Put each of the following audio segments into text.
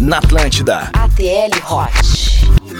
na Atlântida. ATL Hot.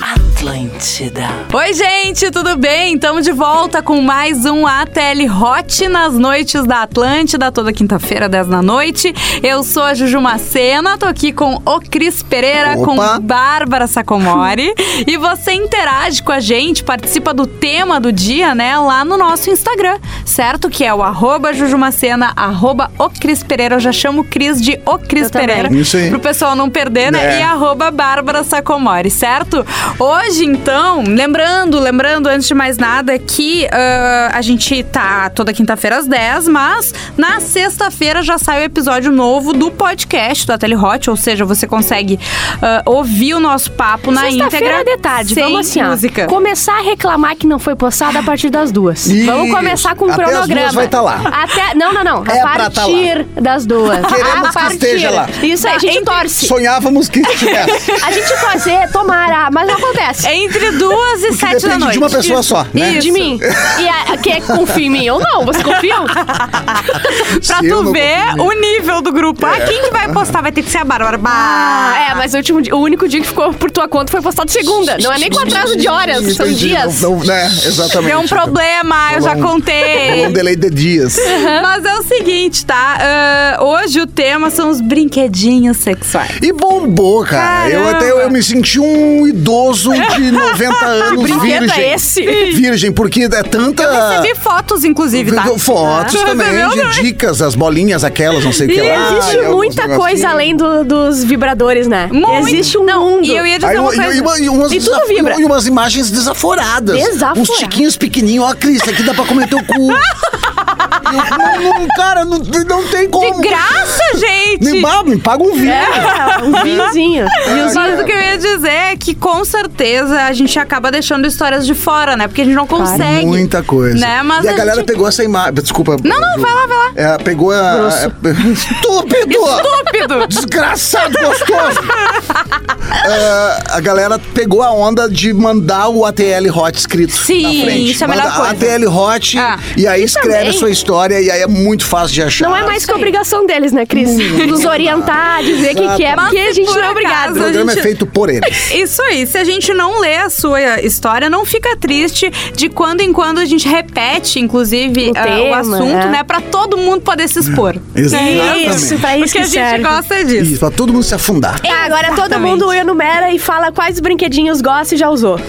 Atlântida. Oi, gente, tudo bem? Estamos de volta com mais um ATL Hot nas noites da Atlântida, toda quinta-feira, 10 da noite. Eu sou a Juju Macena, tô aqui com o Cris Pereira, Opa. com Bárbara Sacomori. e você interage com a gente, participa do tema do dia, né, lá no nosso Instagram, certo? Que é o arroba Jujumacena, arroba o Cris Pereira. Eu já chamo o Cris de o Cris Eu também. Pereira. Isso aí. Pro pessoal não perder, É. E arroba Bárbara Sacomori, certo? Hoje, então, lembrando, lembrando, antes de mais nada, que ah, a gente tá toda quinta-feira às 10, mas na sexta-feira já sai o episódio novo do podcast da Telehot, ou seja, você consegue ah, ouvir o nosso papo na Sexta-feira íntegra. de tarde, sem vamos assim, ó, música. começar a reclamar que não foi postado a partir das duas. Isso. Vamos começar com um Até as cronograma. duas vai tá lá. Até, não, não, não. É a tá partir das duas. Queremos a que partir. esteja lá. Isso aí, a gente torce. Sonhávamos que estivesse. A gente é, tomara, mas não acontece. Entre duas e sete da noite. de uma pessoa só, né? De mim. E a, que confia em mim ou não? Você confia? Pra Se eu tu não ver confio. o nível do grupo. Ah, quem que vai postar? Vai ter que ser a Bárbara. Bah. Ah, é, mas o, último, dia- o único dia que ficou por tua conta foi postado segunda. Não é nem com atraso de horas, são Entendi. dias. Não, não, né? Exatamente. Deu um problema, eu já Rolou um- contei. Um delay de dias. Mas é o seguinte, tá? Ah, hoje o tema são os brinquedinhos sexuais. E bombou, cara. Eu Caramba. até eu me senti um idoso de 90 anos brinquedo virgem. é esse? Virgem, porque é tanta. Recebi fotos, inclusive, tá? Fotos Ah. também de né? dicas, as bolinhas aquelas, não sei o que lá. existe e muita coisa além do- dos vibradores, né? Muito. Existe um Não, mundo. E eu ia dizer Aí, uma e- coisa. e, uma- e umas, E tudo desaf- vibra. e umas imagens desaforadas. Desaforado. Uns tiquinhos pequenininhos. Ó, Cris, aqui dá pra comer teu cu. Não, não, cara, não, não tem como. De graça, gente! Me, me paga um vinho. É, um vinhozinho. Mas o que eu ia dizer é que com certeza a gente acaba deixando histórias de fora, né? Porque a gente não consegue. Muita coisa. Né? Mas e a, a galera gente- pegou essa imagem. Desculpa. Não, não, vai lá, vai lá. É, pegou a. Estúpido! Estúpido! Desgraçado gostoso! É, a galera pegou a onda de mandar o ATL Hot escrito Sim, na frente. isso é a melhor Manda coisa. ATL Hot Ah. e aí escreve também. a sua história e aí é muito fácil de achar. Não é mais que obrigação deles, né, Cris? Nos orientar, dizer o que, que é, Mas porque a gente por não é acaso O obrigado. programa gente- é feito por eles. Isso aí, se a gente não lê a sua história, não fica triste de quando em quando a gente repete, inclusive, O o tema, assunto, é. né? Pra todo mundo poder se expor. Exatamente. Isso, pra isso Porque que a gente serve. gosta disso. Isso, pra todo mundo se afundar. Tá, agora todo Exatamente. mundo enumera e fala quais brinquedinhos gosta e já usou.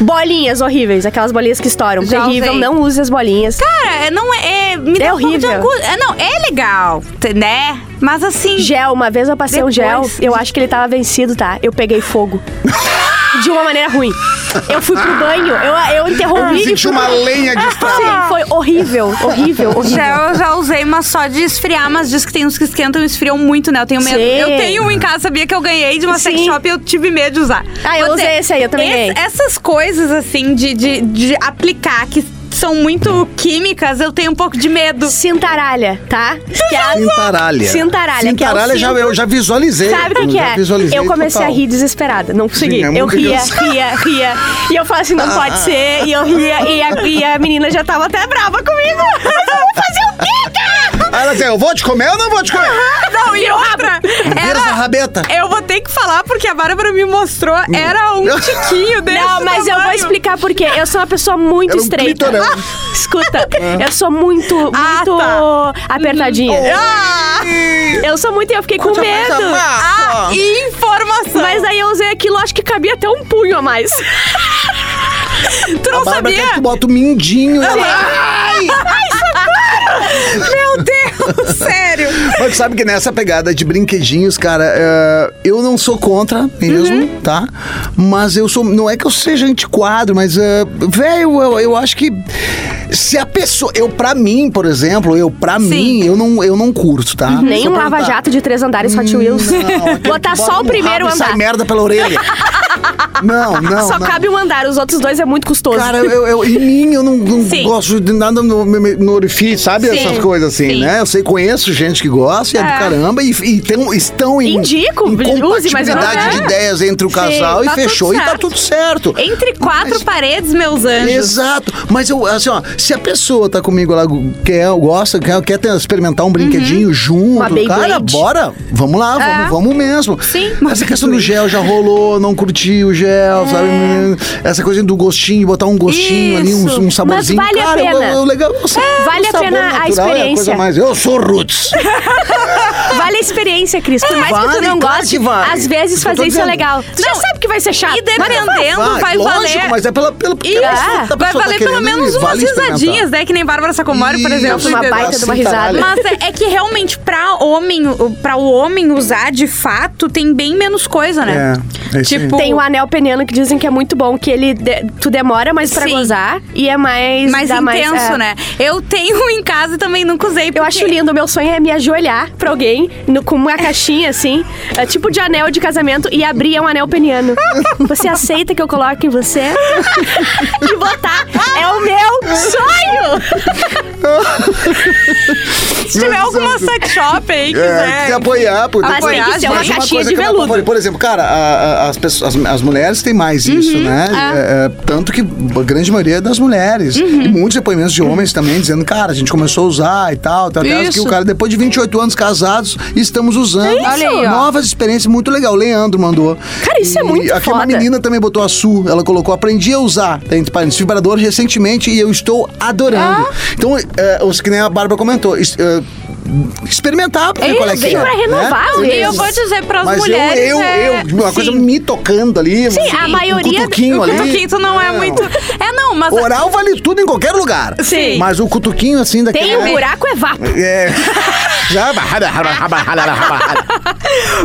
Bolinhas horríveis, aquelas bolinhas que estouram. Já Terrível, usei. não use as bolinhas. Cara, não é. é me É dá um pouco de horrível. angústia. É, não, é legal, né? Mas assim. Gel, uma vez eu passei um gel, Depois. eu acho que ele tava vencido, tá? Eu peguei fogo. De uma maneira ruim. Eu fui pro banho, eu, eu Eu interrompi. me e senti uma lenha de estrada. Sim, foi horrível, horrível, horrível. Já, eu já usei, mas só de esfriar, mas diz que tem uns que esquentam e esfriam muito, né? Eu tenho medo. Sim. Eu tenho um em casa, sabia que eu ganhei de uma sex Sim. shop e eu tive medo de usar. Ah, eu Vou usei esse aí, eu também ganhei. Essas coisas, assim, de, de, de aplicar, que são muito químicas, eu tenho um pouco de medo. Cintaralha, tá? Que é a- Cintaralha. Cintaralha, que é o Cintaralha já, cinto. eu já visualizei. Sabe o que, que já é? visualizei Eu comecei total. a rir desesperada, não consegui. Sim, é eu muito ria, engraçado. ria, ria. E eu falei assim, não pode ser. E eu ria, e a, e a menina já tava até brava comigo. Mas eu vou fazer o quê, cara? Aí ela dizia, eu vou te comer ou não vou te comer? Não, e outra. Era, rabeta. eu vou ter que falar, porque a Bárbara me mostrou, era um tiquinho desse Não, mas eu vou tamanho. explicar por quê. Eu sou uma pessoa muito Era um estreita. clitorão. Ah, escuta, eu sou muito, muito Ah, tá. apertadinha. Ah, Eu sou muito e eu fiquei com medo. ah, informação. Mas aí eu usei aquilo, acho que cabia até um punho a mais. tu não A Bárbara quer sabia? que tu bota o mindinho. e ela- Ai! Meu Deus, sério. Mas tu sabe que nessa pegada de brinquedinhos, cara, é, eu não sou contra mesmo, Uhum. tá? Mas eu sou. Não é que eu seja antiquado, mas, é, velho, eu, eu acho que se a pessoa. Eu, pra mim, por exemplo, eu, pra Sim. mim, eu não, eu não curto, tá? Nem Se eu um lava-jato de três andares Hot Wheels. Não, Botar só o primeiro rabo e andar. Sai merda pela orelha. Não, não, Só não. cabe um andar, os outros dois é muito custoso. Cara, eu, eu- em mim eu não, não gosto de nada no, no orifício, sabe? Sim, Essas coisas assim, sim. né? Eu sei, conheço gente que gosta e é, do É. caramba e, e tem- estão em, Indico, em use, mas eu compatibilidade de quero. ideias entre o casal e tá tudo fechou e tá tudo certo. Entre quatro Mas- paredes, meus anjos. Exato. Mas eu, assim, ó, se a pessoa tá comigo lá, quer, gosta, quer, quer experimentar um brinquedinho junto, Uma Beyblade. cara, bora. Vamos lá, É. vamos, vamos mesmo. Sim. Essa questão do gel já rolou, não curti o gel, sabe? Essa coisa do gostinho, botar um gostinho ali, Isso. um, um saborzinho. vale a cara, eu- pena. eu- legal, nossa, Vale o a pena a natural É a experiência. Mais. Eu sou roots. Vale a experiência, Cris. Por mais que tu Vale, não claro goste, vale. às vezes fazer isso é legal. Tu já Não, sabe que vai ser chato. E dependendo, vai, lógico, valer. mas é pela, pela porque Isso, a pessoa- vai pessoa tá valer pelo querendo menos umas vale risadinhas, né? Que nem Bárbara Sacomori, por exemplo. uma baita de uma Assim, caralho. risada. Mas é, é que realmente, pra homem, pra o homem usar de fato, tem bem menos coisa, né? É, é tipo, Tem o anel peniano que dizem que é muito bom, que ele de- tu demora mais pra Sim. gozar e é mais mais intenso, é. né? Eu tenho em casa e também nunca usei. Eu porque- acho lindo, meu sonho é me ajoelhar pra alguém no- com uma caixinha assim, é tipo de anel de casamento e abrir um anel peniano. Você aceita que eu coloque em você? e botar é o meu sonho! Se tiver alguma sex shop aí, É, quiser. se apoiar, por Mas tem que ser uma caixinha coisa de que eu veludo. Por exemplo, cara, a- a- as, pessoas, as, as mulheres têm mais isso, né? É, é, tanto que a grande maioria é das mulheres. E muitos depoimentos de homens também dizendo, cara, a gente começou a usar e tal. Tem que o cara, depois de 28 anos casados, estamos usando. isso. Olha aí, ó. Novas experiências, muito legal. Leandro mandou. Cara, isso é E muito Aqui uma foda. menina também botou a Su, ela colocou, aprendi a usar, tá, entre parênteses, vibrador recentemente e eu estou adorando. Ah. Então, é, os que nem a Bárbara comentou, é, experimentar pra ver É, qual é que é. pra renovar, né? E eu vou dizer pras Mas mulheres. eu, eu, é... eu, uma coisa Sim. me tocando ali. Sim, a um maioria- cutuquinho O ali. cutuquinho tu não é muito. É, não, mas. Oral vale tudo em qualquer lugar. Sim. Mas o cutuquinho assim daquele. Tem um buraco, é vapo. É.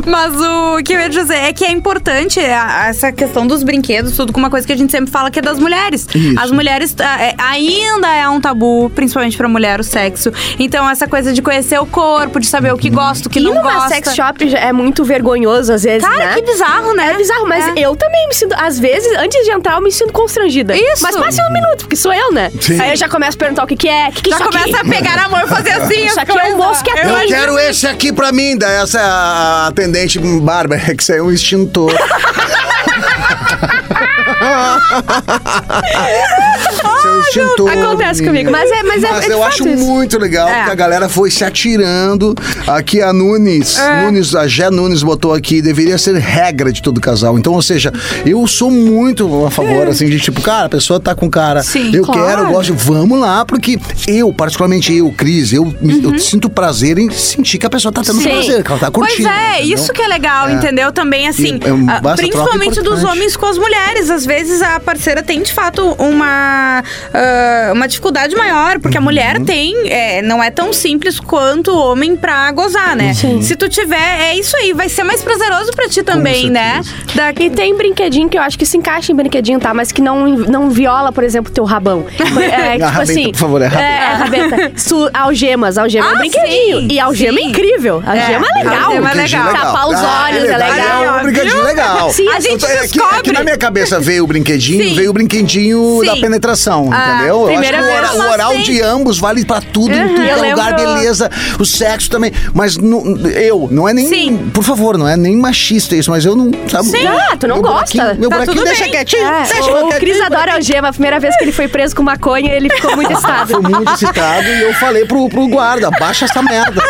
Mas o que eu ia dizer é que é importante a- essa questão dos brinquedos, tudo com uma coisa que a gente sempre fala que é das mulheres. Isso. As mulheres ah, é, ainda é um tabu, principalmente pra mulher, o sexo. Então, essa coisa de conhecer o corpo, de saber o que gosta, o que E não numa gosta. sex shop é muito vergonhoso às vezes, Cara, né? que bizarro, né? É bizarro, mas É. eu também me sinto, às vezes, antes de entrar, eu me sinto constrangida. Isso. Mas passe um minuto, porque sou eu, né? Sim. Aí eu já começo a perguntar o que, que é, o que, que é Já isso começa aqui? a pegar na mão e fazer assim. Isso aqui é um moço que é Eu quero esse aqui pra mim, da essa é a atendente Bárbara, que isso aí é um extintor. É extintor. Acontece comigo, mas é- mas é- é de eu acho isso. muito legal É. que a galera foi se atirando. Aqui a Nunes, É. Nunes, a Gé Nunes botou aqui, deveria ser regra de todo casal. Então, ou seja, eu sou muito a favor, assim, de tipo, cara, a pessoa tá com cara, Sim, eu claro. quero, eu gosto, vamos lá, porque eu, particularmente eu, Cris, eu, me- eu sinto prazer em sentir que a pessoa tá tendo Sim. prazer, que ela tá curtindo. Pois é, entendeu? isso que é legal, É. entendeu? Também, assim, E é ah, principalmente dos homens com as mulheres. Às vezes a parceira tem, de fato, uma, ah, uma dificuldade maior, porque Uhum. a mulher tem, é, não é tão simples quanto o homem pra gozar, né? Sim. Se tu tiver, é isso aí, vai ser mais prazeroso pra ti também, né? Da, E tem brinquedinho que eu acho que se encaixa em brinquedinho, tá? Mas que não, não viola, por exemplo, teu rabão. É, tipo rabeta, assim. por favor, é rabeta. É, é rabeta. Su- algemas, algema é um Ah, brinquedinho. sim, E algema é sim. incrível. Algema é, É, legal. algema é legal. Tapar os Ah, olhos é verdade, legal. É um brinquedinho legal. Sim, a gente Eu tô- é que- É que, descobre. na minha cabeça veio o brinquedinho, Sim. veio o brinquedinho Sim. da penetração, Ah, entendeu? Eu acho que o, o oral de ambos vale pra tudo, em Uhum. tudo que é Eu lugar, lembro- beleza. O sexo também. Mas no- eu, não é nem. Sim. Por favor, não é nem machista isso, mas eu não. Sabe, Sim. Ah, tu não meu gosta. Meu Tá buraquinho tudo deixa bem. quietinho. É, deixa o. Cris adora algema. A primeira vez que ele foi preso com maconha, ele ficou muito excitado. Fui muito excitado e eu falei pro, pro guarda: baixa essa merda.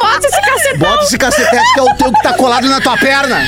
Bota esse cacetão. Bota esse cacetete que é o teu que tá colado na tua perna.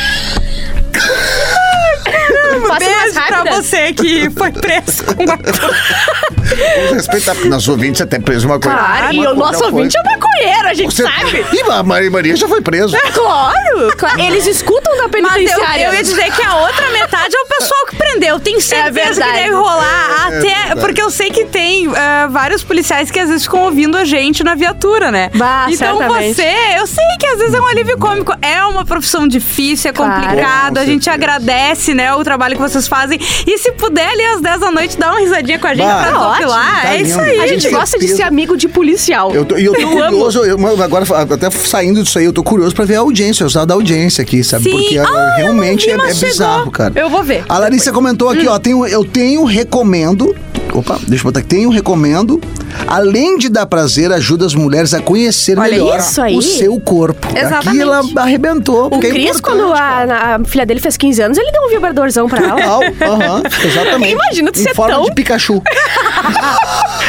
Faça mais Beijo pra você que foi preso com uma Vamos respeitar, porque nosso ouvinte até preso uma coisa. Claro, e o nosso ouvinte é maconheiro, a gente Você- sabe. Ih, a Maria Maria já foi preso. Claro, claro. Eles escutam da Mas eu, penitenciária. eu ia dizer que a outra metade é o pessoal que prendeu. Tenho certeza que verdade. deve rolar. É até. verdade. porque eu sei que tem ah, vários policiais que às vezes ficam ouvindo a gente na viatura, né? Bah, então certamente. você, eu sei que às vezes é um alívio cômico. É uma profissão difícil, é Claro. complicado. Com a gente agradece, né, o trabalho trabalho que vocês fazem. E se puder ali às 10 da noite, dá uma risadinha com a gente Bah, pra desopilar. tá é isso aí. A gente Com gosta de certeza. ser amigo de policial. Eu tô, e eu tô curioso, eu- mas agora até saindo disso aí, eu tô curioso pra ver a audiência, o resultado da audiência aqui, sabe? Sim. Porque Ah, ah, realmente vi, é, é bizarro, cara. Eu vou ver. A Larissa comentou aqui, ó, tenho, eu tenho, recomendo. Opa, deixa eu botar aqui. Tenho, recomendo. Além de dar prazer, ajuda as mulheres a conhecer Olha melhor isso aí. o seu corpo. Exatamente. Aqui ela arrebentou. O é Cris, importante, quando a, a filha dele fez 15 anos, ele deu um vibradorzão pra ela. Total, aham, exatamente. Imagina tu em ser forma tão- de Pikachu.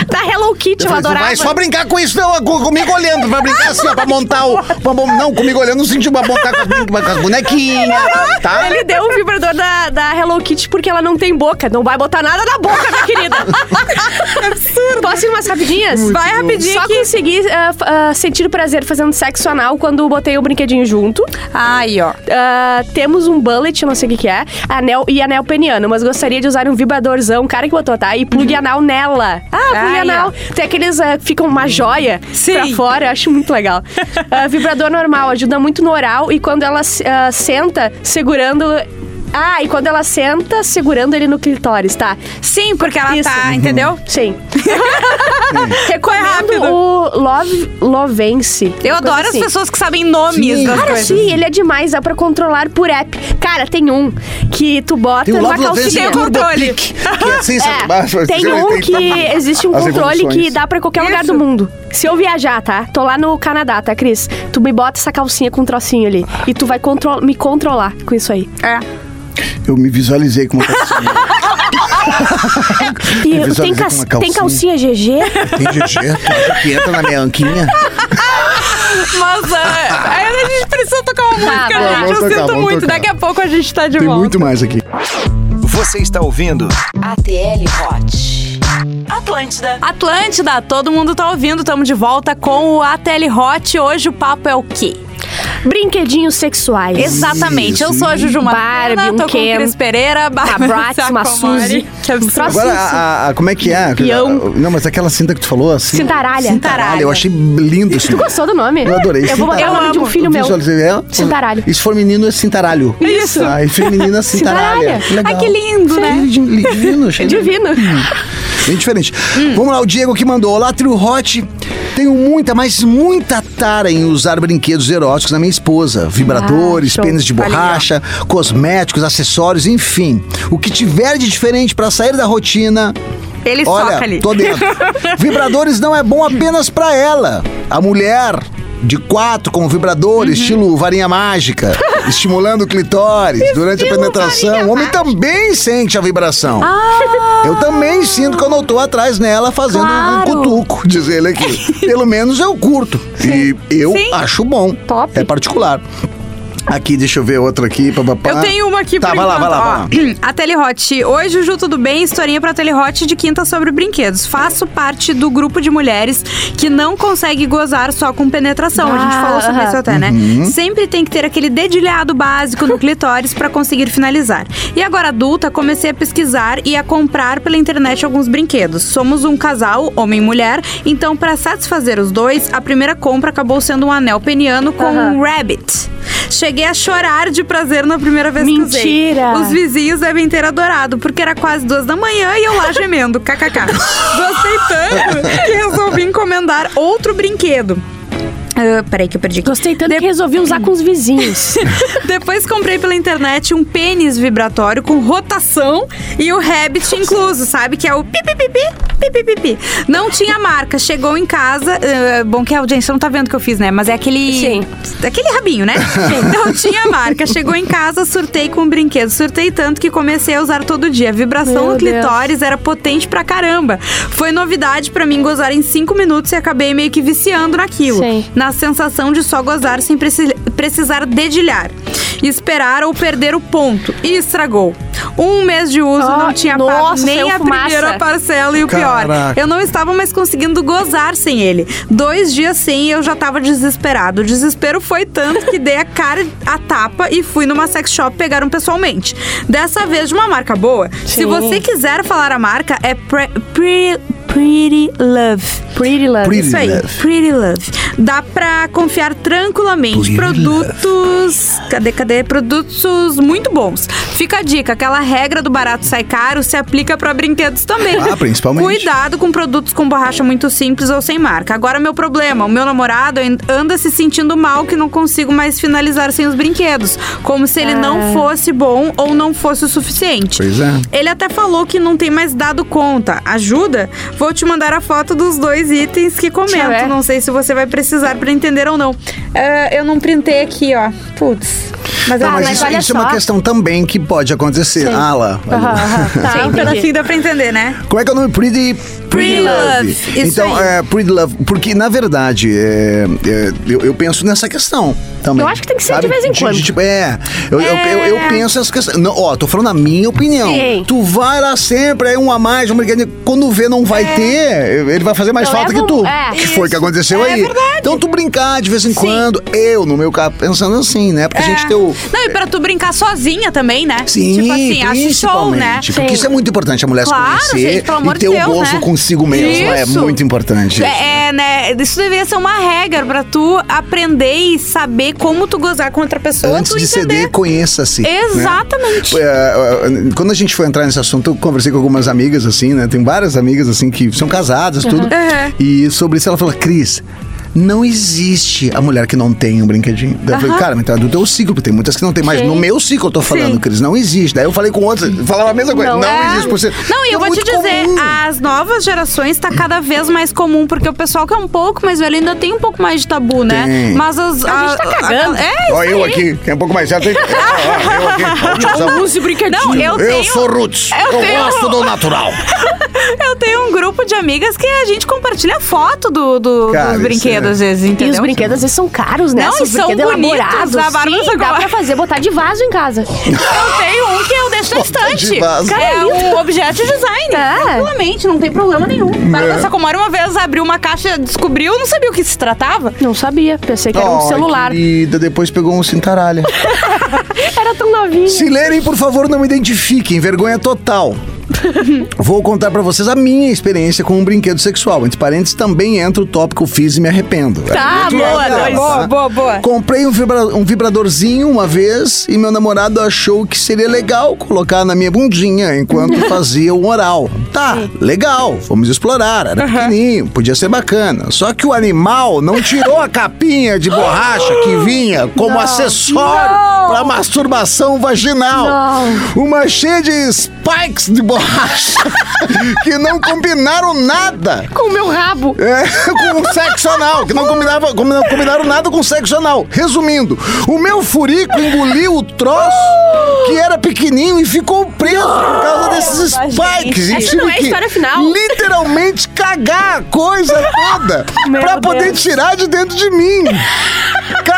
da Hello Kitty, Eu tu adorava. vai só brincar com isso, não, com- comigo olhando, vai brincar assim, ó, pra montar o. Pra, não, comigo olhando, não senti pra montar com as, com as bonequinhas, tá? Ele deu o vibrador da, da Hello Kitty porque ela não tem boca. Não vai botar nada na boca, minha querida. Absurdo. Posso ir umas rapidinhas? Vai rapidinho Só consegui f- ah, sentir o prazer fazendo sexo anal quando botei o brinquedinho junto. Aí, ó. Ah, temos um bullet, não sei o que, que é, anel e anel peniano, mas gostaria de usar um vibradorzão, cara que botou, tá? E plug anal nela. Ah, plug anal. Tem aqueles que ficam uma joia Sim. pra fora, eu acho muito legal. Ah, vibrador normal, ajuda muito no oral e quando ela ah, senta segurando. Ah, e quando ela senta segurando ele no clitóris, tá? Sim, porque ela Isso. tá, entendeu? Sim. Foi rápido. Recomendo o Love Lovence. Eu adoro assim. as pessoas que sabem nomes Sim. das Cara, coisas. sim, ele é demais, dá pra controlar por app. Cara, tem um que tu bota Tem o numa Love Lovence calcinha. Tem o controle. Que é assim, É, tem um que existe um As controle evoluções. que dá pra qualquer lugar Isso. do mundo. Se eu viajar, tá? Tô lá no Canadá, tá, Cris? Tu me bota essa calcinha com um trocinho ali. E tu vai contro- me controlar com isso aí. É. Eu me visualizei como calcinha. E tem, com uma tem calcinha GG? Tem GG, que entra na minha anquinha? Mas ah, aí a gente precisa tocar uma música, gente. Eu tocar, sinto muito. tocar. Daqui a pouco a gente tá de Tem volta. muito mais aqui. Você está ouvindo ATL Hot. Atlântida. Atlântida, todo mundo tá ouvindo. Tamo de volta com o ATL Hot. Hoje o papo é o quê? Brinquedinhos sexuais. Exatamente. Eu sou a Juju Barbie, Matana, um tô com Ken, o Cris Pereira, Bárbara Bratz, uma. Suzy. Agora, a, a- como é que é? Peão. Não, mas aquela cinta que tu falou assim. Cintaralha. Cintaralha. Eu achei lindo isso. Tu gostou do nome? Eu adorei. Eu vou botar o nome de um filho Eu meu. Cintaralho. E se for menino, é cintaralho. Isso. Ah, e feminina, cintaralha. Ai, que lindo, né? Divino. achei Divino. Bem diferente. Vamos lá, o Diego que mandou. Olá, Trio Hot. Tenho muita, mas muita tara em usar brinquedos eróticos na minha esposa. Vibradores, Ah, pênis de borracha, cosméticos, acessórios, enfim. O que tiver de diferente para sair da rotina. Ele Olha, soca ali. tô dentro. Vibradores não é bom apenas pra ela. A mulher de quatro com vibrador, Uhum. estilo varinha mágica, estimulando o clitóris durante a penetração. O homem também sente a vibração. Ah. Eu também sinto quando eu tô atrás nela fazendo um Claro. cutuco, diz ele aqui. Pelo menos eu curto. E eu Sim. acho bom. Top. É particular. Aqui, deixa eu ver outra aqui. Papapá. Eu tenho uma aqui tá, por vai lá, vai lá, vai lá. A Telehot. Oi, Juju, tudo bem? Historinha pra Telehot de quinta sobre brinquedos. Faço parte do grupo de mulheres que não consegue gozar só com penetração. a gente Ah, falou sobre aham. isso até, né? Uhum. Sempre tem que ter aquele dedilhado básico no clitóris pra conseguir finalizar. E agora adulta, comecei a pesquisar e a comprar pela internet alguns brinquedos. Somos um casal, homem e mulher, então pra satisfazer os dois, a primeira compra acabou sendo um anel peniano com Aham. um rabbit. Cheguei a chorar de prazer na primeira vez que usei. Mentira! Os vizinhos devem ter adorado, porque era quase duas da manhã e eu lá gemendo, kkk. Gostei tanto que resolvi encomendar outro brinquedo. Ah, peraí que eu perdi. Gostei tanto que resolvi usar com os vizinhos. Depois comprei pela internet um pênis vibratório com rotação e o Rabbit incluso, sabe? Que é o pi, pi, pi, pi, pi, pi, pi, pi. Não tinha marca, chegou em casa. ah, bom que a audiência não tá vendo o que eu fiz, né? Mas é aquele. Sim. Aquele rabinho, né? Não tinha marca. Chegou em casa, surtei com o brinquedo. Surtei tanto que comecei a usar todo dia. A vibração Meu no Deus. clitóris era potente pra caramba. Foi novidade pra mim gozar em cinco minutos e acabei meio que viciando naquilo. Sim. Na sensação de só gozar sem preci- precisar dedilhar. Esperar ou perder o ponto. E estragou. Um mês de uso, Ah, não tinha pago nossa, nem a fumaça. primeira parcela e o pior. Caraca. Eu não estava mais conseguindo gozar sem ele. Dois dias sem e eu já estava desesperado. O desespero foi tanto que dei a cara a tapa e fui numa sex shop pegar um pessoalmente. Dessa vez de uma marca boa. Se Sim. você quiser falar a marca, é Pre- Pre- Pretty Love. Pretty Love. Pretty Isso aí, Love. Pretty Love. Dá pra confiar tranquilamente. Pretty Produtos. Cadê, cadê? Produtos muito bons. Fica a dica, aquela regra do barato sai caro se aplica pra brinquedos também. Ah, principalmente. Cuidado com produtos com borracha muito simples ou sem marca. Agora, meu problema, o meu namorado anda se sentindo mal que não consigo mais finalizar sem os brinquedos. Como se ele não fosse bom ou não fosse o suficiente. Pois é. Ele até falou que não tem mais dado conta. Ajuda? Vou te mandar a foto dos dois itens que comento. Não sei se você vai precisar pra entender ou não. Ah, eu não printei aqui, ó. Putz. Mas Não, ah, mas, mas isso, olha isso é uma só. questão também que pode acontecer. Sim. Ah lá. Aham, aham. tá, Sim, um pedacinho dá pra entender, né? Como é que é o nome? Pretty, Pretty Love, isso então, aí. é, Pretty Love. Porque, na verdade, é, é, eu, eu penso nessa questão também. Eu acho que tem que ser de sabe? vez em quando. tipo, é, eu, eu- eu- eu É. penso essa questão. Não, ó, tô falando a minha opinião. Sim. Tu vai lá sempre, aí um a mais, um brinquedinho. Quando vê não vai ter, ele vai fazer mais Eu falta levo que tu. é. que foi o que aconteceu É aí. verdade. Então tu brincar de vez em quando, eu, no meu caso, pensando assim, né? Porque a gente É. tem o. Não, e pra tu brincar sozinha também, né? Sim, Tipo assim, acho show, né? Porque Sim. isso é muito importante, a mulher Claro, se conhecer gente, pelo amor e de ter Deus, o gozo né? consigo mesmo. É muito importante. É, é, né? Isso deveria ser uma regra pra tu aprender e saber como tu gozar com outra pessoa. Antes tu de entender. ceder, conheça-se. né? Exatamente. É, é, Quando a gente foi entrar nesse assunto, eu conversei com algumas amigas, assim, né? Tem várias amigas, assim, que são casadas, tudo. Uhum. E sobre isso ela falou, Cris. Não existe a mulher que não tem um brinquedinho. Daí eu falei, cara, mas tá do teu ciclo, porque tem muitas que não tem, mas Sim. no meu ciclo eu tô falando, Sim. Cris, não existe. Daí eu falei com outras, falava a mesma coisa. Não, Não é. existe por ser. Não, e eu É vou te dizer, comum. as novas gerações tá cada vez mais comum, porque o pessoal que é um pouco mais velho ainda tem um pouco mais de tabu, né? Tem. Mas as. A gente tá cagando. é, Ó, isso eu aí. aqui, que é um pouco mais? Ó, ó, eu aqui. ó, o tiozão. Use brinquedinho. Não, eu Eu tenho. sou roots. eu Eu, tenho- gosto do natural. Eu tenho um grupo de amigas que a gente compartilha foto do, do- Cara, dos isso brinquedos, é- às vezes, E entendeu? os brinquedos às vezes são caros, né? Não, Esses e são bonitos, elaborados. a Bárbara Sim, dá pra fazer, botar de vaso em casa. Eu tenho um que eu deixo na Botar de estante. vaso. É um objeto de design. É. Tranquilamente, não tem problema nenhum. Bárbara Sacomori uma vez abriu uma caixa, descobriu, não sabia o que se tratava. Não sabia, pensei que era um celular. querida, depois pegou um cintaralha. Era tão novinho. Se lerem, por favor, não me identifiquem. Vergonha total. Vou contar pra vocês a minha experiência com um brinquedo sexual. Entre parênteses, também entra o tópico fiz e me arrependo. Tá, boa, legal, tá? Boa, boa, boa. Comprei um, vibra- um vibradorzinho uma vez e meu namorado achou que seria legal colocar na minha bundinha enquanto fazia o oral. Tá, legal, vamos explorar. Era pequenininho, podia ser bacana. Só que o animal não tirou a capinha de borracha que vinha como acessório para masturbação vaginal. Uma cheia de spikes de borracha que não combinaram nada. Com o meu rabo. É, com o sexo anal, que não combinava, combinaram nada com sexo anal. Resumindo, o meu furico engoliu o troço que era pequenininho e ficou preso por causa desses spikes. Essa não é a que história final. Literalmente cagar a coisa toda Meu pra poder Deus. tirar de dentro de mim.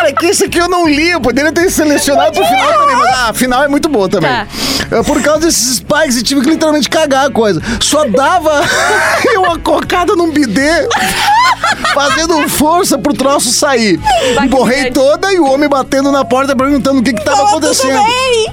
Cara, que esse aqui eu não li, eu poderia ter selecionado pro final também, mas ah, a final é muito boa também. Tá. É, Por causa desses spikes, eu tive que literalmente cagar a coisa. Só dava eu uma cocada num bidê, fazendo força pro troço sair. Borrei toda e o homem batendo na porta perguntando o que que tava acontecendo.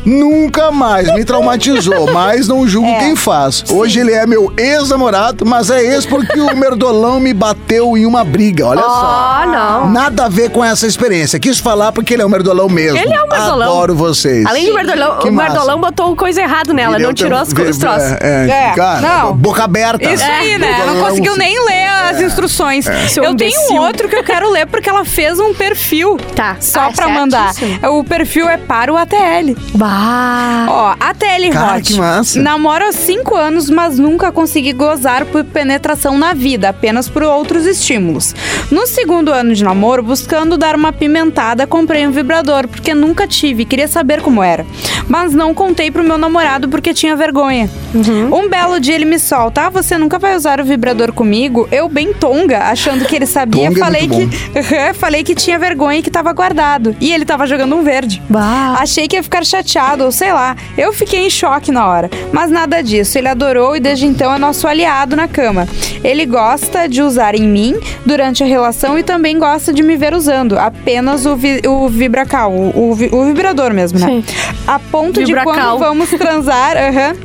Nunca mais me traumatizou, mas não julgo quem faz. Hoje ele é meu ex-namorado, mas é ex porque o merdolão me bateu em uma briga, olha só. Oh, não. Nada a ver com essa experiência. Quis falar porque ele é um merdolão mesmo. Ele é um merdolão. Adoro vocês. Além de merdolão, Que o massa. merdolão botou coisa errada nela, Ele é não um tirou as, troços. É, é, É, cara, não. boca aberta. Isso aí, né? Não conseguiu nem ler as instruções. Seu Eu tenho outro que eu quero ler porque ela fez um perfil. Tá. Só Ah, pra mandar. O perfil é para o ATL. Bah. Ó, ATL Cara, Hot. que massa. Namoro há 5 anos, mas nunca consegui gozar por penetração na vida, apenas por outros estímulos. No segundo ano de namoro, buscando dar uma pimentada, comprei um vibrador, porque nunca tive, queria saber como era. Mas não contei pro meu namorado porque tinha vergonha. Um belo dia ele me solta: Ah, você nunca vai usar o vibrador comigo? Eu, bem tonga, achando que ele sabia, Tonga é falei muito que. Falei que tinha vergonha e que tava guardado. E ele tava jogando um verde. Bah. Achei que ia ficar chateado, ou sei lá. Eu fiquei em choque na hora. Mas nada disso. Ele adorou e desde então é nosso aliado na cama. Ele gosta de usar em mim durante a relação e também gosta de me ver usando. Apenas o, vi, o vibracal, o, o o vibrador mesmo, né? Sim. A ponto Vibracal. de quando vamos transar. aham,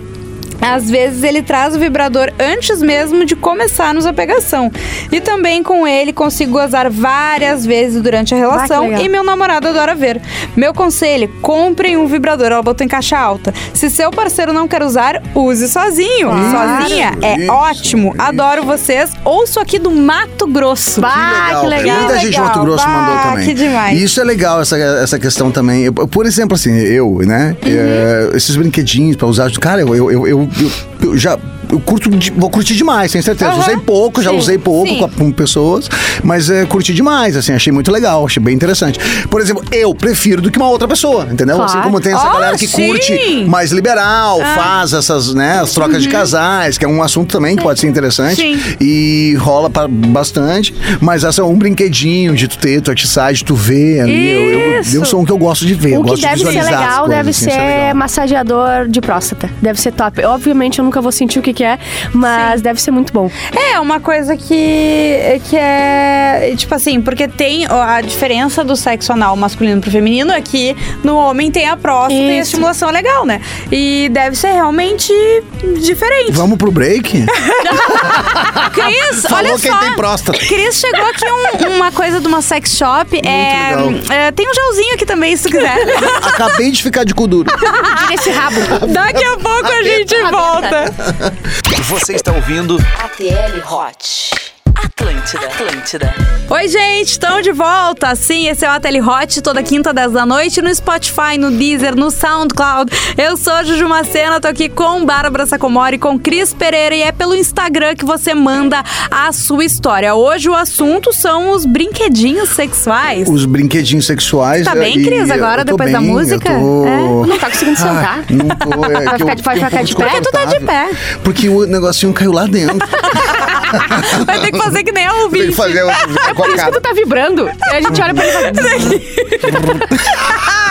Às vezes ele traz o vibrador antes mesmo de começarmos a pegação. E também com ele consigo gozar várias vezes durante a relação legal. e meu namorado adora ver. Meu conselho, comprem um vibrador, ela botou em caixa alta. Se seu parceiro não quer usar, use sozinho. Sozinha é Isso, ótimo. isso. Adoro vocês. Ouço aqui do Mato Grosso. Bah, que legal. Muita gente de legal. Mato Grosso Bah, mandou também. que demais. E isso é legal, essa, essa questão também. Eu- por exemplo, assim, eu, né? Uhum. é, esses brinquedinhos pra usar. Cara, eu, eu, eu, eu, eu- já. Eu curto, vou curtir demais, tenho certeza. Aham. Usei pouco, já Sim, usei pouco com, a- com pessoas, mas é, curti demais, assim, achei muito legal, achei bem interessante. Por exemplo, eu prefiro do que uma outra pessoa, entendeu? Claro. Assim como tem essa Ah, galera que sim. curte mais liberal, Ah. faz essas, né, as trocas Uhum. de casais, que é um assunto também que pode ser interessante. Sim. E rola pra bastante. Mas essa é um brinquedinho de tu ter, tu atiçar, de tu ver ali. Eu, eu, eu sou um que eu gosto de ver. eu O que gosto deve de ser visualizar as legal coisas, deve assim, ser é legal. massageador de próstata. Deve ser top. Obviamente eu nunca vou sentir o que, que é, mas deve ser muito bom. É, uma coisa que, que é. Tipo assim, porque tem a diferença do sexo anal masculino pro feminino é que no homem tem a próstata e a Isso. estimulação é legal, né? E deve ser realmente diferente. Vamos pro break? Cris, Falou olha quem só. tem próstata. Cris, chegou aqui um- uma coisa de uma sex shop. é, legal. é, tem um gelzinho aqui também, se tu quiser. Acabei de ficar de cu duro. Tira esse rabo. Daqui a pouco a gente volta. Você está ouvindo ATL Hot. Atlântida. Atlântida. Oi, gente, estamos de volta. Sim, esse é o Ateli Hot, toda quinta, 10 da noite, no Spotify, no Deezer, no SoundCloud. Eu sou a Juju Macena, tô aqui com Bárbara Sacomori, com Cris Pereira, e é pelo Instagram que você manda a sua história. Hoje o assunto são os brinquedinhos sexuais. Os brinquedinhos sexuais. Tá bem, Cris, agora, depois da bem, eu música? tô- É. Não tá conseguindo sentar? Ah, não tô. É, Vai ficar de- vai um ficar de pé? Tu tá de pé. Porque o negocinho caiu lá dentro. Vai ter que fazer que nem a Tem que ouvinte. fazer o- É por isso que tu tá vibrando. E a gente olha pra ele e fala...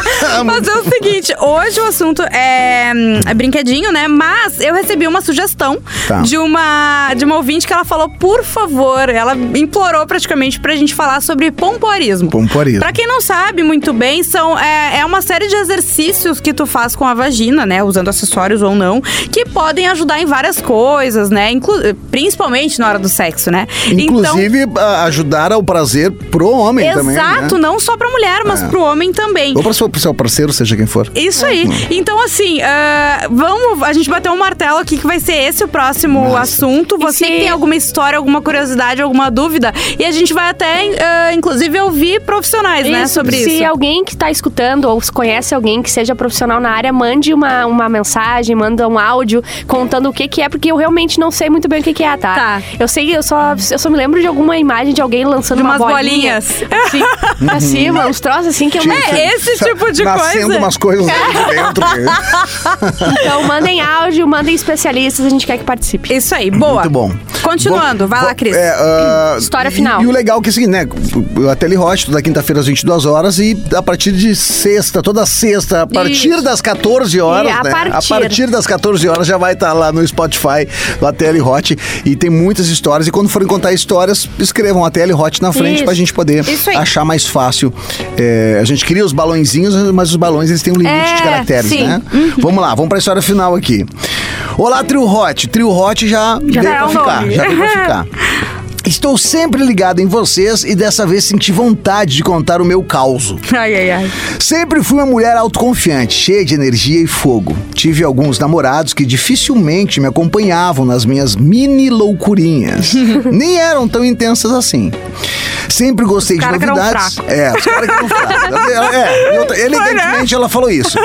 Mas é o seguinte, hoje o assunto é, hum, é brinquedinho, né? Mas eu recebi uma sugestão Tá. de uma de uma ouvinte que ela falou, por favor, ela implorou praticamente pra gente falar sobre pompoarismo. Pompoarismo. Pra quem não sabe muito bem, são, é, é uma série de exercícios que tu faz com a vagina, né? Usando acessórios ou não, que podem ajudar em várias coisas, né? Inclu principalmente na hora do sexo, né? Então, Inclusive, a- ajudar ao prazer pro homem também. Exato, né? não só pra mulher, mas É. pro homem também. Ou para seu, pro seu parceiro, seja quem for. Isso aí. Então, assim, ah, vamos. A gente bateu um martelo aqui que vai ser esse o próximo assunto. Você se- que tem alguma história, alguma curiosidade, alguma dúvida. E a gente vai até, ah, inclusive, ouvir profissionais, né, sobre se isso. alguém que tá escutando ou se conhece alguém que seja profissional na área, mande uma, uma mensagem, manda um áudio contando o que que é, porque eu realmente não sei muito bem o que que é, tá? Tá. Eu sei, eu só, eu só me lembro de alguma imagem de alguém lançando De uma umas bolinha. bolinhas. Assim, acima, uns troços assim que eu não... É, esse tipo de Nascendo coisa. umas coisas de dentro. Então mandem áudio, mandem especialistas, a gente quer que participe. Isso aí, boa. Muito bom. Continuando, Bom, vai lá, Cris. é, ah, História e- final. E, o legal é que é o seguinte, né? A Tele Hot, toda quinta-feira às 22 horas e a partir de sexta, toda sexta, a partir Isso. das 14 horas, E a né? partir. A partir das 14 horas já vai estar lá no Spotify, da Tele Hot. E tem muitas histórias. E quando forem contar histórias, escrevam a Tele Hot na frente Isso. pra gente poder achar mais fácil. É, a gente cria os balõezinhos, mas os balões eles têm um limite É, de caracteres, sim. né? Vamos lá, vamos pra história final aqui. Olá, Trio Hot. Trio Hot já, veio é pra o ficar. Já veio pra ficar. Estou sempre ligado em vocês e dessa vez senti vontade de contar o meu caos. Ai, ai, ai. Sempre fui uma mulher autoconfiante, cheia de energia e fogo. Tive alguns namorados que dificilmente me acompanhavam nas minhas mini loucurinhas. Nem eram tão intensas assim. Sempre gostei de um novidades. É, os caras que eram fracos. É, elegantemente ela falou isso.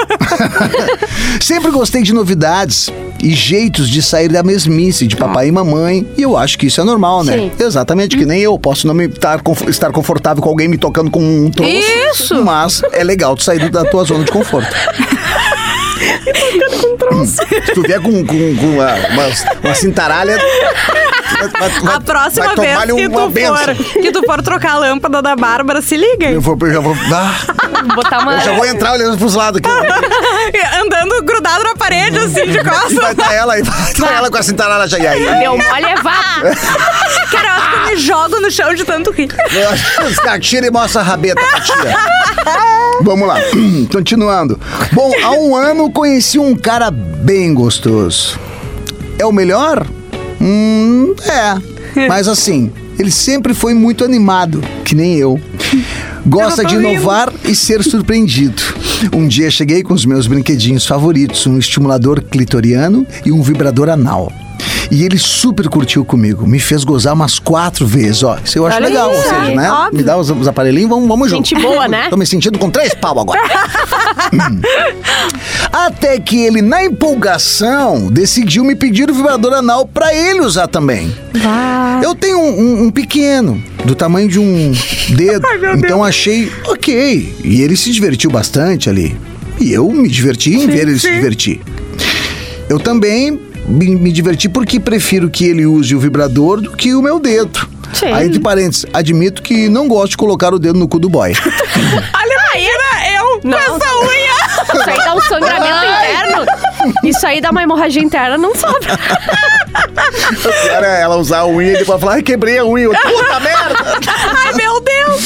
Sempre gostei de novidades e jeitos de sair da mesmice de papai e mamãe. E eu acho que isso é normal, né? Sim. Exatamente, que nem eu. Posso não me estar, conf- estar confortável com alguém me tocando com um troço. Isso! Mas é legal tu sair da tua zona de conforto. Se tu vier com, com, com uma, uma, uma cintaralha. Vai- vai- A próxima vai vez que tu, benção. for, que tu for trocar a lâmpada da Bárbara, se liga. Eu, vou, eu já vou. Ah, Botar uma... eu já vou entrar olhando pros lados aqui. Andando grudado na parede, assim, de E costas. vai estar ela, e vai tá ela com a cintaralha já. E aí? Deu mole é vapo. Cara, eu acho que eu me jogo no chão de tanto rir. Tira e mostra a rabeta pra tia. Vamos lá, continuando. Bom, há um ano conheci um cara bem gostoso. é o melhor? Hum, é. Mas assim, ele sempre foi muito animado, que nem eu. Gosta de rindo. inovar e ser surpreendido. Um dia cheguei com os meus brinquedinhos favoritos, um estimulador clitoriano e um vibrador anal. E ele super curtiu comigo, me fez gozar umas quatro vezes, ó. Isso eu acho Olha legal, ou isso, seja, né? óbvio. Me dá os, os aparelhinhos, vamos, vamos junto. Gente boa, né? Tô me sentindo com três pau agora. Hum. Até que ele, na empolgação, decidiu me pedir o vibrador anal pra ele usar também. Eu tenho um, um- um pequeno, do tamanho de um dedo, então achei ok. E ele se divertiu bastante ali. E eu me diverti em ver ele se divertir. Eu também me, me diverti porque prefiro que ele use o vibrador do que o meu dedo. Sim. Aí, entre parênteses, admito que não gosto de colocar o dedo no cu do boy. Olha, imagina eu Não. com essa unha. Isso aí dá um sangramento interno. Isso aí dá uma hemorragia interna, não sobra. Era ela usar a unha e depois falar, ai, quebrei a unha. Puta merda! Ai, meu Deus.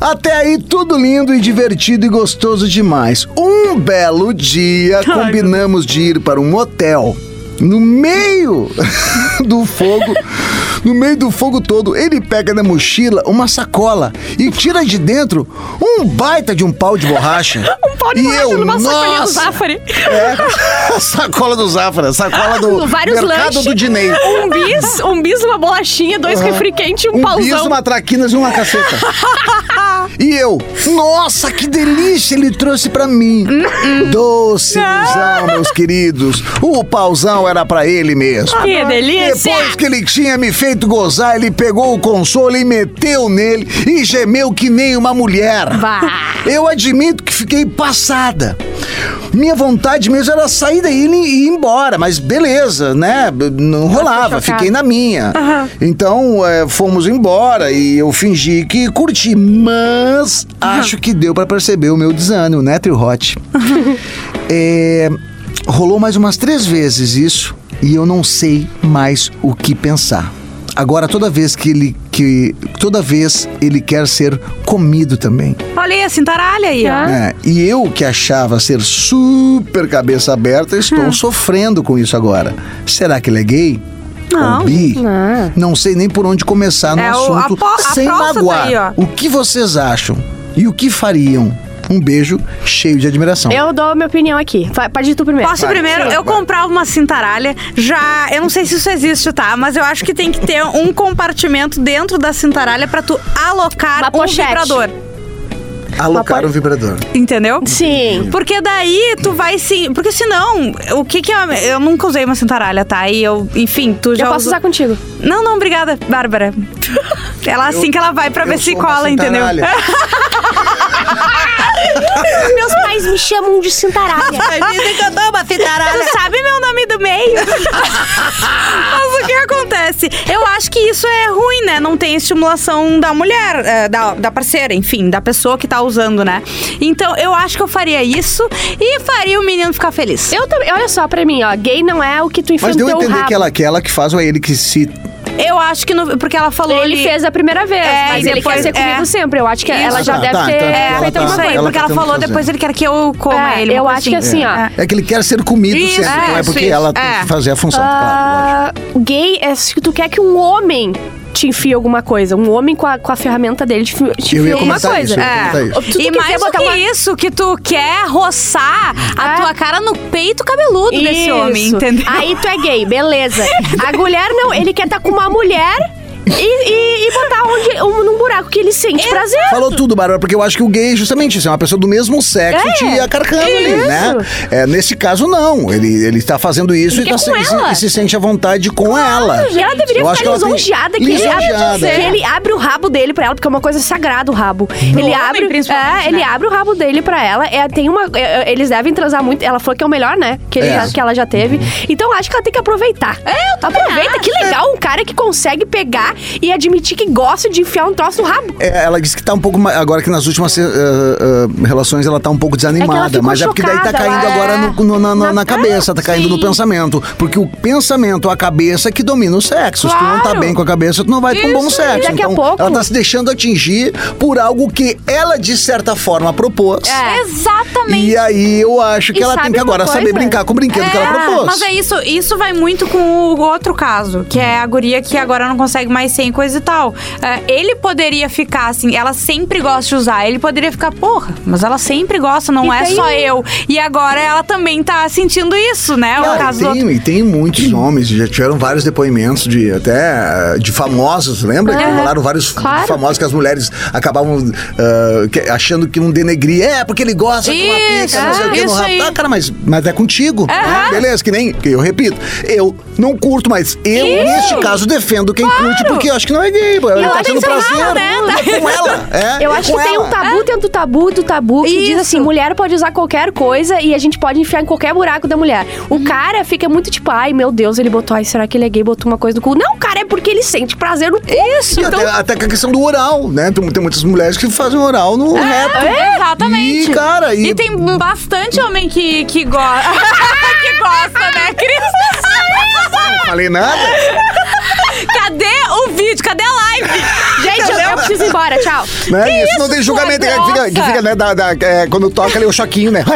Até aí, tudo lindo e divertido e gostoso demais. Um belo dia, combinamos de ir para um motel. No meio do fogo, no meio do fogo todo, ele pega na mochila uma sacola e tira de dentro um baita de um pau de borracha. Um pau de e borracha eu, numa sacolinha do Zafari. É, sacola do Zafra, sacola do Vários mercado lanches. do Dinei. Um bis, um bis, uma bolachinha, dois refri quente e um, Um pauzão. bis, uma traquinas e uma caceta. E eu, nossa, que delícia ele trouxe pra mim. Doce ilusão, meus queridos. O pauzão era pra ele mesmo. Que delícia! Depois que ele tinha me feito gozar, ele pegou o console e meteu nele e gemeu que nem uma mulher. Bah. Eu admito que fiquei passada. Minha vontade mesmo era sair daí e ir embora, mas beleza, né? Não rolava, fiquei na minha. Então é, fomos embora e eu fingi que curti, mas acho que deu pra perceber o meu desânimo, né, Trio Hot? É, rolou mais umas três vezes isso e eu não sei mais o que pensar. Agora toda vez que ele que toda vez ele quer ser comido também. Olha aí a cintaralha aí, ó. Ah. É, e eu que achava ser super cabeça aberta, estou Hum. sofrendo com isso agora. Será que ele é gay? Não. Bi? Não. Não sei nem por onde começar no É, o- assunto a po- a sem magoar. aí, ó. o que vocês acham? E o que fariam? Um beijo cheio de admiração. Eu dou minha opinião aqui. Pode ir tu primeiro. Posso Vai. primeiro? Sim, eu vai. comprava uma cintaralha. Já. Eu não sei se isso existe, tá? Mas eu acho que tem que ter um compartimento dentro da cintaralha pra tu alocar Uma um pochete. vibrador. Alocar o vibrador. Entendeu? Sim. Porque daí tu vai se. Porque senão, o que que é. Eu nunca usei uma cintaralha, tá? E eu, enfim, tu já. Eu posso usou- usar contigo. Não, não, obrigada, Bárbara. Ela assim que ela vai pra Eu ver se cola, entendeu? Meus pais me chamam de cintaralha. Dizem que eu dou uma cintaralha. Tu sabe meu nome do meio? Mas o que acontece? Eu acho que isso é ruim, né? Não tem estimulação da mulher, eh, da, da parceira, enfim, da pessoa que tá usando, né? Então, eu acho que eu faria isso e faria o menino ficar feliz. Eu também. Olha só pra mim, ó. Gay não é o que tu enfia Mas deu a entender rabo. que ela, que ela que faz ou é ele que se. Eu acho que no, porque ela falou Ele ali- fez a primeira vez, É, mas e ele depois- quer ser comigo é. sempre. Eu acho que ela Isso. já Tá, deve tá, ter então É, ela feito tá- alguma aí, coisa. ela porque tá ela tentando falou fazer. depois ele quer que eu coma É, ele. eu acho que assim, ó. É que ele quer ser comido Isso, sempre, não é porque isso. ela tem É. que fazer a função, claro. lógico. Ah, gay é se tu quer que um homem te enfie alguma coisa. Um homem com a, com a ferramenta dele te, te Eu enfie ia alguma coisa. isso, É. isso. E mais do que uma- isso, que tu quer roçar a É. tua cara no peito cabeludo desse Isso. homem, entendeu? Aí tu é gay, beleza. A mulher não, ele quer estar com uma mulher e, e- e botar onde, um, num buraco que ele sente prazer. Falou tudo, Bárbara, porque eu acho que o gay é justamente isso, é uma pessoa do mesmo sexo É, te acarcando ali, isso. né? É, nesse caso, não. Ele, ele tá fazendo isso Ele e, tá, se- e se sente à vontade com ela. E ela deveria Eu acho que ficar tem- lisonjeada que, ele abre, lisonjeada. que ele abre o rabo dele pra ela, porque é uma coisa sagrada o rabo. ele homem, abre, é, ele né? abre o rabo dele pra ela. É, tem uma, é, é, eles devem transar muito. Ela falou que é o melhor, né? Que, ele É. que ela já teve. Então acho que ela tem que aproveitar. É, Aproveita, que legal um cara que consegue pegar e admitir que gosta de enfiar um troço no rabo. É, ela disse que tá um pouco. ma- Agora que nas últimas eh, eh, relações ela tá um pouco desanimada. ficou mas é porque daí tá chocada, caindo agora é- no- no- na, na- na- cabeça, tá caindo no sim. pensamento. Porque o pensamento, a cabeça é que domina o sexo. Se tu não tá Claro. bem com a cabeça, tu não vai ter um bom sexo. e daqui a então, pouco- ela tá se deixando atingir por algo que ela, de certa forma, propôs. É. Exatamente. E aí eu acho que E ela tem que agora uma saber coisa? brincar com o brinquedo que ela É, propôs. Mas é isso, isso vai muito com o outro caso, que é a guria que agora não consegue mais sem coisa e tal. É, ele poderia ficar assim, ela sempre gosta de usar. Ele poderia ficar, porra, mas ela sempre gosta, não E é tem só um- eu. E agora ela também tá sentindo isso, né? o Cara, caso do tem, e tem muitos homens, já tiveram vários depoimentos de até de famosos, lembra? Que É. rolaram vários Claro. famosos que as mulheres acabavam que- achando que um denegria. É, porque ele gosta de uma Isso, pica, não sei o que, no isso rabo. Ah, cara, mas, mas é contigo. né? Beleza, que nem, que eu repito, eu não curto, mas eu, Isso. neste caso, defendo quem curte, porque eu acho que não é gay. pô. Ele tá tem tendo prazer né? com ela. É, Eu é acho que tem ela. um tabu dentro do tabu do tabu que diz Isso. assim: mulher pode usar qualquer coisa e a gente pode enfiar em qualquer buraco da mulher. O Uhum. cara fica muito tipo, ai meu Deus, ele botou, ai, será que ele é gay? Botou uma coisa no cu. Não, cara, é porque ele sente prazer no cu. Isso, E então. até, até com a questão do oral, né? Tem, tem muitas mulheres que fazem oral no reto. É, Exatamente. E, cara, e- E tem bastante homem que, que, go... que gosta, né, Cris? Não falei nada. Cadê o vídeo? Cadê a live? Gente, eu, eu preciso ir embora, tchau. Né? Que isso, isso, não tem julgamento. é, que fica, que fica, né, da- da- é, quando toca ali o choquinho, né?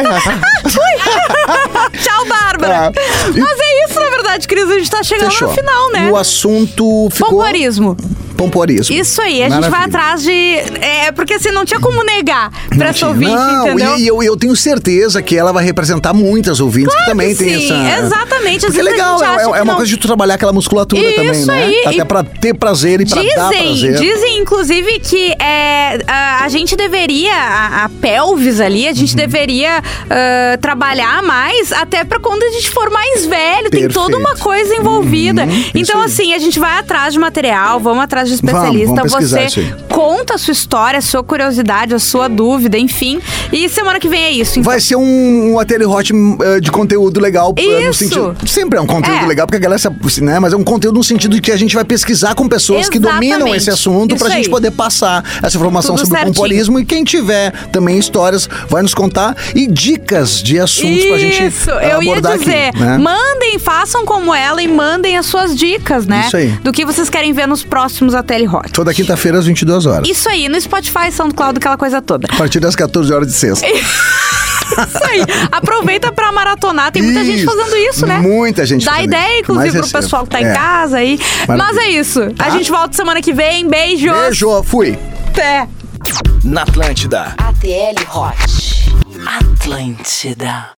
Tchau, Bárbara. Tá. E- Mas é isso, na verdade, Cris. A gente tá chegando Fechou. no final, né? E o assunto ficou... Pomporismo. Pomporismo. Isso aí, a gente vai Maravilha. atrás de. É, porque assim, não tinha como negar pra Não essa ouvinte, Não, entendeu? E, eu, eu tenho certeza que ela vai representar muitas ouvintes que também que tem sim, essa. exatamente. Porque é legal, é, é uma não. coisa de tu trabalhar aquela musculatura Isso também, né? aí, Até e- pra ter prazer e pra dar Dizem, prazer. dizem, inclusive, que é, a, a gente deveria, a, a pelvis ali, a gente Uhum. deveria ah, trabalhar mais, até pra quando a gente for mais velho. Tem toda uma Perfeito. coisa envolvida. Uhum, então, assim, a gente vai atrás de material, vamos atrás de especialista. vamos isso Você conta a sua história, a sua curiosidade, a sua dúvida, enfim. E semana que vem é isso. Então. Vai ser um, um ateliê hot eh, de conteúdo legal. eh, No Isso. sentido, sempre é um conteúdo É. legal, porque a galera se, né? Mas é um conteúdo no sentido de que a gente vai pesquisar com pessoas que dominam Exatamente. esse assunto pra Isso gente poder passar essa informação Tudo sobre certinho. o pomporismo. E quem tiver também histórias, vai nos contar e dicas de assuntos pra gente Isso, eh, eu ia dizer. aqui. Né? Mandem, façam como ela e mandem as suas dicas, né? Isso aí. Do que vocês querem ver nos próximos Ateli Hot. Toda quinta-feira às 22 horas. Isso aí, no Spotify, SoundCloud, aquela coisa toda. A partir das 14 horas de sexta. Isso aí. Aproveita pra maratonar. Tem muita gente Isso. fazendo isso, né? Muita gente Dá ideia, isso. inclusive, pro recebo. pessoal que tá em É. casa aí. Mas Maravilha. é isso. A Tá? gente volta semana que vem. Beijos. Beijo, fui. Até. Na Atlântida. ATL Hot. Atlântida.